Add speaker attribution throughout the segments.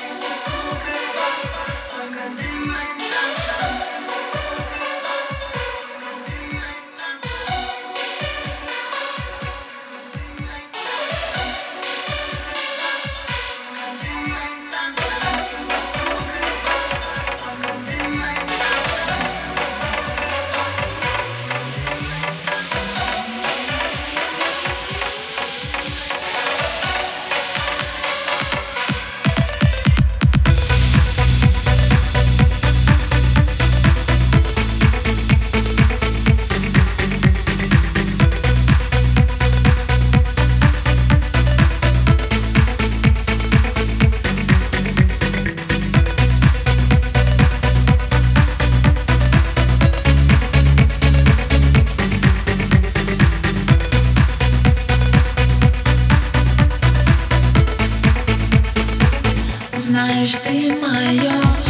Speaker 1: She's a schoolgirl, I'm gonna do знаешь, ты мое.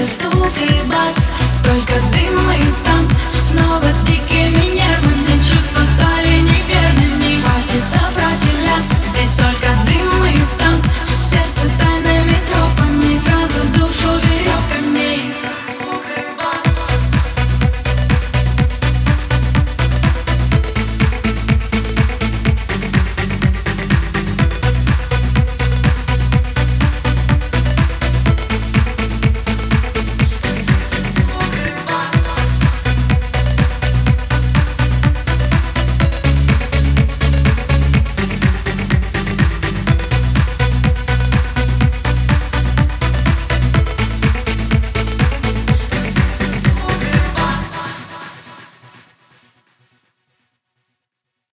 Speaker 1: estúpido.